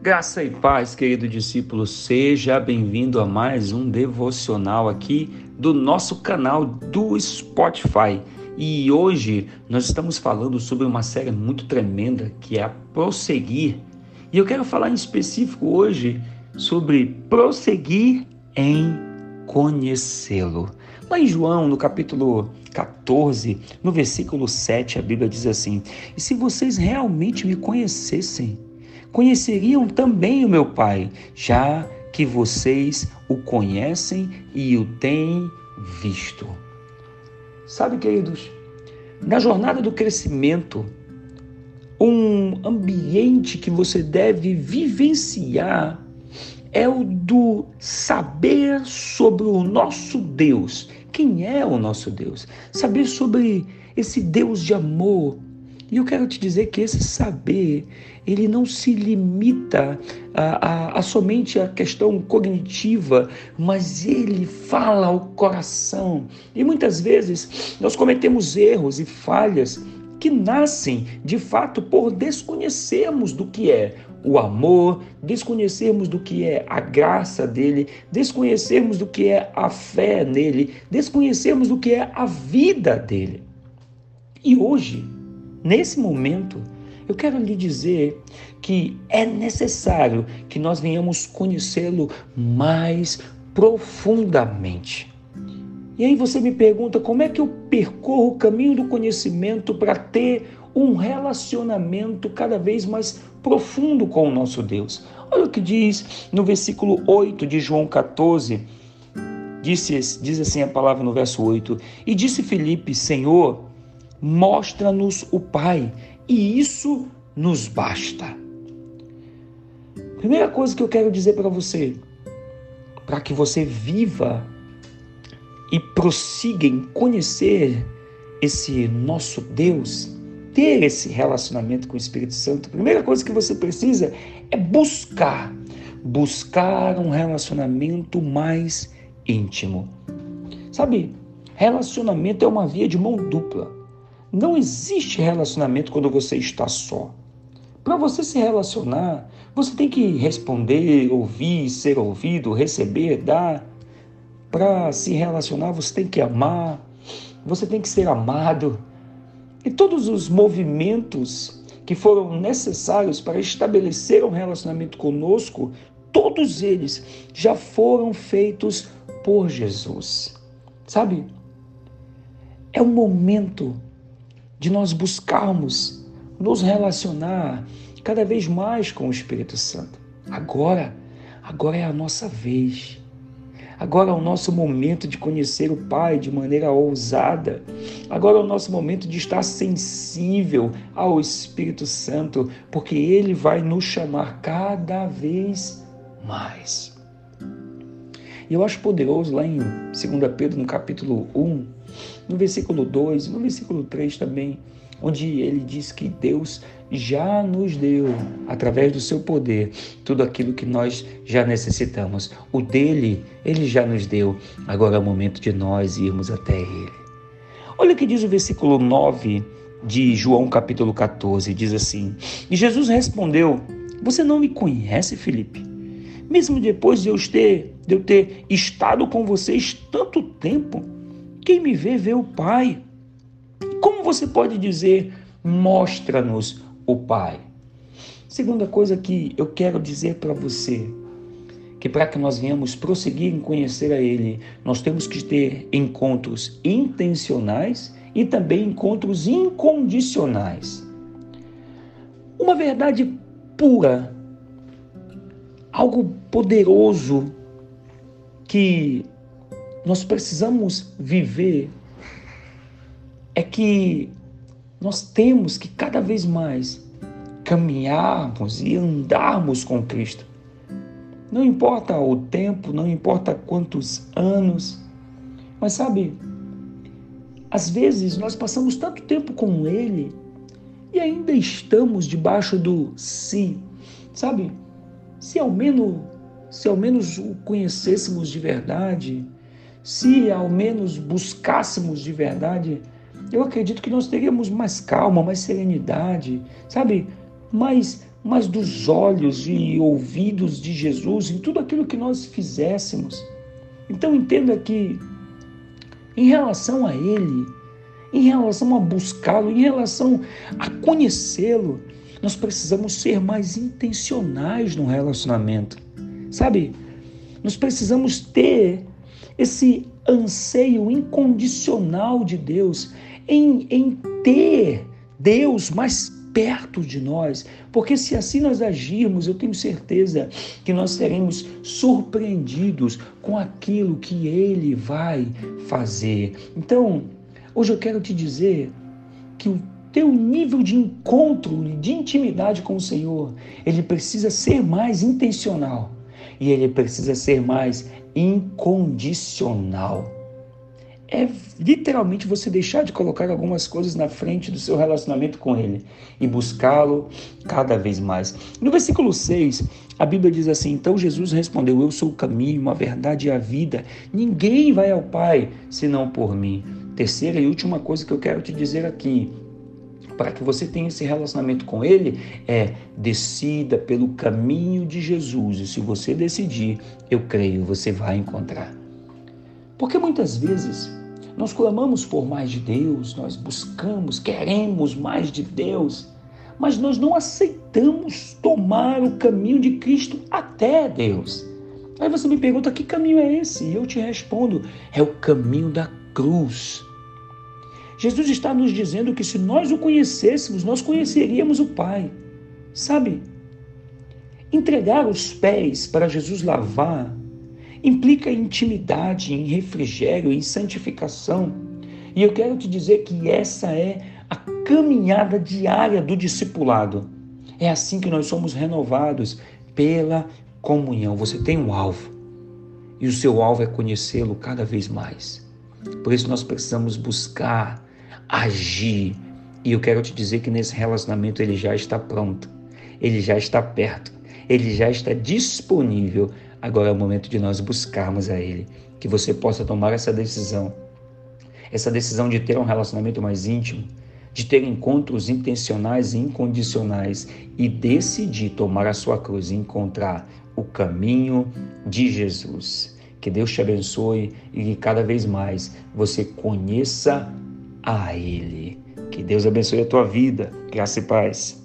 Graça e paz, querido discípulo, seja bem-vindo a mais um devocional aqui do nosso canal do Spotify. E hoje nós estamos falando sobre uma série muito tremenda que é a Prosseguir. E eu quero falar em específico hoje sobre prosseguir em conhecê-lo. Lá em João, no capítulo 14, no versículo 7, a Bíblia diz assim: E se vocês realmente me conhecessem, conheceriam também o meu Pai, já que vocês o conhecem e o têm visto. Sabe, queridos, na jornada do crescimento, um ambiente que você deve vivenciar é o do saber sobre o nosso Deus. Quem é o nosso Deus? Saber sobre esse Deus de amor, e eu quero te dizer que esse saber, ele não se limita a, a, a, somente a questão cognitiva, mas ele fala ao coração. E muitas vezes nós cometemos erros e falhas que nascem de fato por desconhecermos do que é o amor, desconhecermos do que é a graça dele, desconhecermos do que é a fé nele, desconhecermos do que é a vida dele. E hoje, Nesse momento, eu quero lhe dizer que é necessário que nós venhamos conhecê-lo mais profundamente. E aí você me pergunta como é que eu percorro o caminho do conhecimento para ter um relacionamento cada vez mais profundo com o nosso Deus. Olha o que diz no versículo 8 de João 14. Disse, diz assim a palavra no verso 8: E disse Filipe, Senhor, mostra-nos o Pai, e isso nos basta. Primeira coisa que eu quero dizer para você, para que você viva e prossiga em conhecer esse nosso Deus, ter esse relacionamento com o Espírito Santo, a primeira coisa que você precisa é buscar, buscar um relacionamento mais íntimo. Sabe, relacionamento é uma via de mão dupla. Não existe relacionamento quando você está só. Para você se relacionar, você tem que responder, ouvir, ser ouvido, receber, dar. Para se relacionar, você tem que amar, você tem que ser amado. E todos os movimentos que foram necessários para estabelecer um relacionamento conosco, todos eles já foram feitos por Jesus. Sabe? É um momento de nós buscarmos nos relacionar cada vez mais com o Espírito Santo. Agora, agora é a nossa vez. Agora é o nosso momento de conhecer o Pai de maneira ousada. Agora é o nosso momento de estar sensível ao Espírito Santo, porque ele vai nos chamar cada vez mais. E eu acho poderoso lá em 2 Pedro, no capítulo 1, no versículo 2, no versículo 3 também, onde ele diz que Deus já nos deu, através do seu poder, tudo aquilo que nós já necessitamos. O dele, ele já nos deu. Agora é o momento de nós irmos até ele. Olha o que diz o versículo 9 de João capítulo 14, diz assim: E Jesus respondeu: Você não me conhece, Felipe? Mesmo depois de eu ter, de eu ter estado com vocês tanto tempo, quem me vê, vê o Pai. Como você pode dizer, mostra-nos o Pai? Segunda coisa que eu quero dizer para você, que para que nós venhamos prosseguir em conhecer a Ele, nós temos que ter encontros intencionais e também encontros incondicionais. Uma verdade pura, algo poderoso que nós precisamos viver é que nós temos que cada vez mais caminharmos e andarmos com Cristo. Não importa o tempo, não importa quantos anos, mas sabe, às vezes nós passamos tanto tempo com Ele e ainda estamos debaixo do si, sabe? Se ao menos, se ao menos o conhecêssemos de verdade, se ao menos buscássemos de verdade, eu acredito que nós teríamos mais calma, mais serenidade, sabe? Mais, mas dos olhos e ouvidos de Jesus em tudo aquilo que nós fizéssemos. Então entenda que, em relação a Ele, em relação a buscá-lo, em relação a conhecê-lo, nós precisamos ser mais intencionais no relacionamento. Sabe? Nós precisamos ter esse anseio incondicional de Deus em, em ter Deus mais perto de nós, porque se assim nós agirmos, eu tenho certeza que nós seremos surpreendidos com aquilo que Ele vai fazer. Então, hoje eu quero te dizer que o teu nível de encontro de intimidade com o Senhor, ele precisa ser mais intencional e ele precisa ser mais incondicional é literalmente você deixar de colocar algumas coisas na frente do seu relacionamento com Ele e buscá-lo cada vez mais. No versículo 6, a Bíblia diz assim: Então Jesus respondeu: Eu sou o caminho, a verdade e a vida. Ninguém vai ao Pai senão por mim. Terceira e última coisa que eu quero te dizer aqui, para que você tenha esse relacionamento com Ele, é decida pelo caminho de Jesus. E se você decidir, eu creio, você vai encontrar. Porque muitas vezes nós clamamos por mais de Deus, nós buscamos, queremos mais de Deus, mas nós não aceitamos tomar o caminho de Cristo até Deus. Aí você me pergunta: que caminho é esse? E eu te respondo: é o caminho da cruz. Jesus está nos dizendo que se nós o conhecêssemos, nós conheceríamos o Pai. Sabe? Entregar os pés para Jesus lavar implica intimidade, em refrigério, em santificação. E eu quero te dizer que essa é a caminhada diária do discipulado. É assim que nós somos renovados pela comunhão. Você tem um alvo e o seu alvo é conhecê-lo cada vez mais. Por isso nós precisamos buscar, agir. E eu quero te dizer que nesse relacionamento ele já está pronto, ele já está perto, ele já está disponível Agora é o momento de nós buscarmos a Ele, que você possa tomar essa decisão, essa decisão de ter um relacionamento mais íntimo, de ter encontros intencionais e incondicionais e decidir tomar a sua cruz e encontrar o caminho de Jesus. Que Deus te abençoe e que cada vez mais você conheça a Ele. Que Deus abençoe a tua vida. Graça e paz.